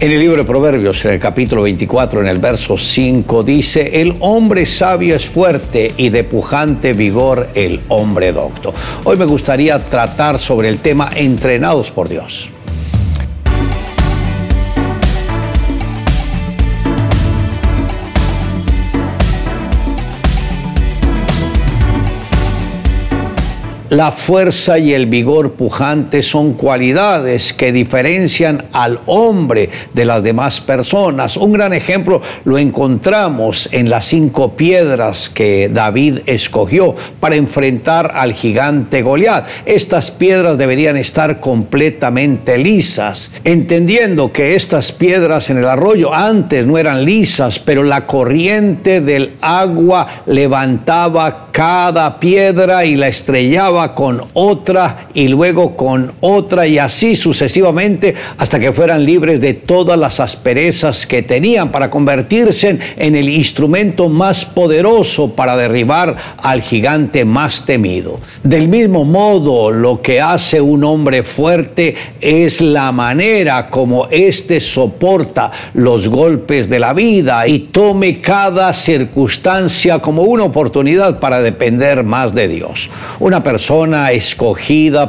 En el libro de Proverbios, en el capítulo 24, en el verso 5, dice, el hombre sabio es fuerte y de pujante vigor el hombre docto. Hoy me gustaría tratar sobre el tema entrenados por Dios. La fuerza y el vigor pujante son cualidades que diferencian al hombre de las demás personas. Un gran ejemplo lo encontramos en las cinco piedras que David escogió para enfrentar al gigante Goliat. Estas piedras deberían estar completamente lisas, entendiendo que estas piedras en el arroyo antes no eran lisas, pero la corriente del agua levantaba cada piedra y la estrellaba con otra y luego con otra y así sucesivamente hasta que fueran libres de todas las asperezas que tenían para convertirse en el instrumento más poderoso para derribar al gigante más temido. Del mismo modo, lo que hace un hombre fuerte es la manera como éste soporta los golpes de la vida y tome cada circunstancia como una oportunidad para depender más de Dios. Una persona persona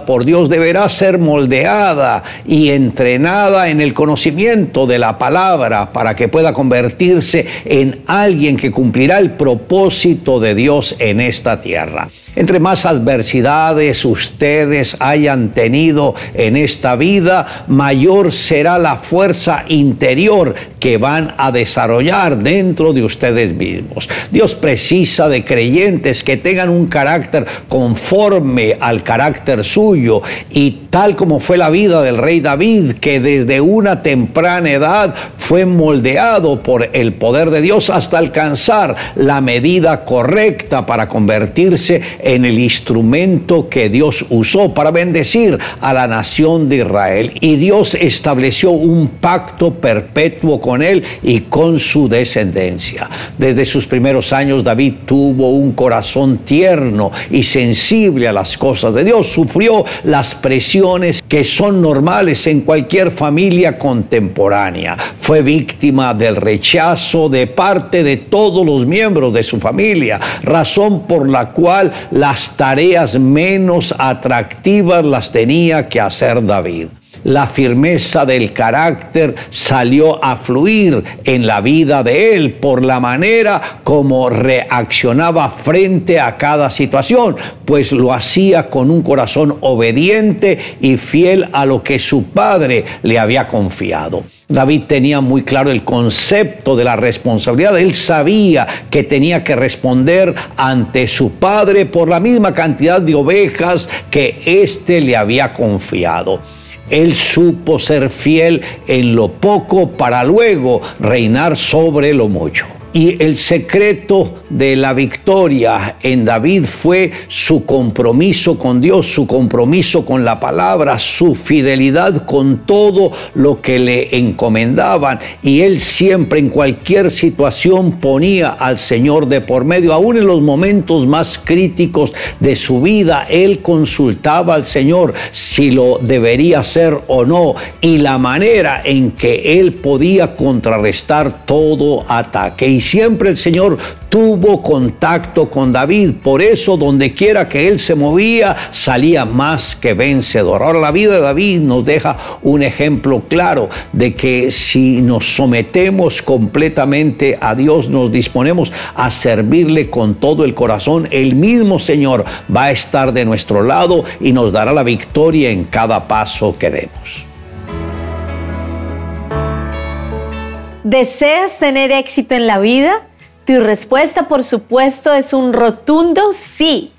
por Dios deberá ser moldeada y entrenada en el conocimiento de la palabra para que pueda convertirse en alguien que cumplirá el propósito de Dios en esta tierra. Entre más adversidades ustedes hayan tenido en esta vida, mayor será la fuerza interior que van a desarrollar dentro de ustedes mismos. Dios precisa de creyentes que tengan un carácter conforme al carácter suyo y tal como fue la vida del rey David, que desde una temprana edad fue moldeado por el poder de Dios hasta alcanzar la medida correcta para convertirse en el instrumento que Dios usó para bendecir a la nación de Israel. Y Dios estableció un pacto perpetuo con él y con su descendencia. Desde sus primeros años David tuvo un corazón tierno y sensible a las cosas de Dios. Sufrió las presiones que son normales en cualquier familia contemporánea. Fue víctima del rechazo de parte de todos los miembros de su familia, razón por la cual las tareas menos atractivas las tenía que hacer David la firmeza del carácter salió a fluir en la vida de él por la manera como reaccionaba frente a cada situación, pues lo hacía con un corazón obediente y fiel a lo que su padre le había confiado. David tenía muy claro el concepto de la responsabilidad. Él sabía que tenía que responder ante su padre por la misma cantidad de ovejas que éste le había confiado. Él supo ser fiel en lo poco para luego reinar sobre lo mucho. Y el secreto de la victoria en David fue su compromiso con Dios, su compromiso con la palabra, su fidelidad con todo lo que le encomendaban. Y él siempre en cualquier situación ponía al Señor de por medio, aún en los momentos más críticos de su vida, él consultaba al Señor si lo debería hacer o no y la manera en que él podía contrarrestar todo ataque y siempre el Señor tuvo contacto con David. Por eso, donde quiera que él se movía, salía más que vencedor. Ahora, la vida de David nos deja un ejemplo claro de que si nos sometemos completamente a Dios, nos disponemos a servirle con todo el corazón, el mismo Señor va a estar de nuestro lado y nos dará la victoria en cada paso que demos. ¿Deseas tener éxito en la vida? Tu respuesta, por supuesto, es un rotundo sí.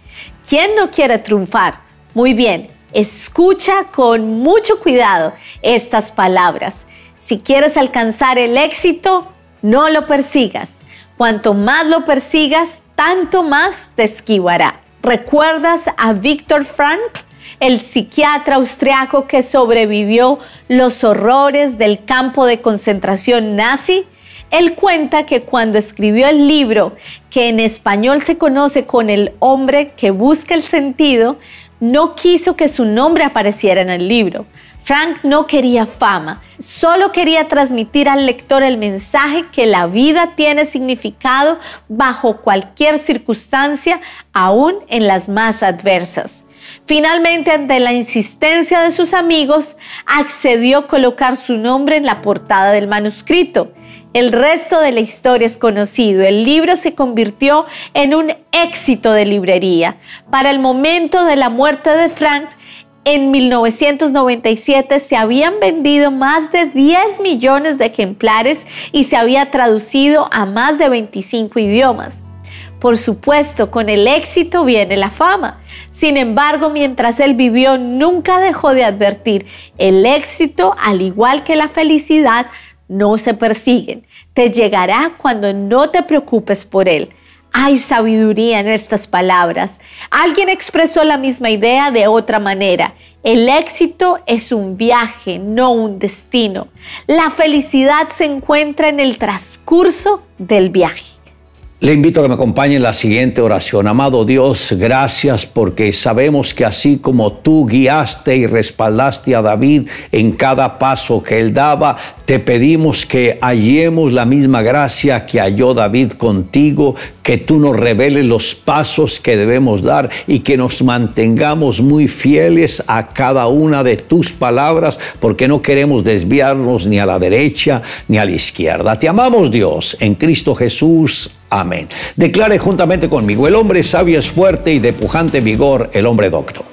¿Quién no quiere triunfar? Muy bien, escucha con mucho cuidado estas palabras. Si quieres alcanzar el éxito, no lo persigas. Cuanto más lo persigas, tanto más te esquivará. ¿Recuerdas a Víctor Frankl? El psiquiatra austriaco que sobrevivió los horrores del campo de concentración nazi, él cuenta que cuando escribió el libro, que en español se conoce con el hombre que busca el sentido, no quiso que su nombre apareciera en el libro. Frank no quería fama, solo quería transmitir al lector el mensaje que la vida tiene significado bajo cualquier circunstancia, aún en las más adversas. Finalmente, ante la insistencia de sus amigos, accedió a colocar su nombre en la portada del manuscrito. El resto de la historia es conocido. El libro se convirtió en un éxito de librería. Para el momento de la muerte de Frank, en 1997 se habían vendido más de 10 millones de ejemplares y se había traducido a más de 25 idiomas. Por supuesto, con el éxito viene la fama. Sin embargo, mientras él vivió, nunca dejó de advertir, el éxito, al igual que la felicidad, no se persiguen. Te llegará cuando no te preocupes por él. Hay sabiduría en estas palabras. Alguien expresó la misma idea de otra manera. El éxito es un viaje, no un destino. La felicidad se encuentra en el transcurso del viaje. Le invito a que me acompañe en la siguiente oración. Amado Dios, gracias porque sabemos que así como tú guiaste y respaldaste a David en cada paso que él daba, te pedimos que hallemos la misma gracia que halló David contigo, que tú nos reveles los pasos que debemos dar y que nos mantengamos muy fieles a cada una de tus palabras, porque no queremos desviarnos ni a la derecha ni a la izquierda. Te amamos Dios en Cristo Jesús. Amén. Declare juntamente conmigo, el hombre sabio es fuerte y de pujante vigor, el hombre docto.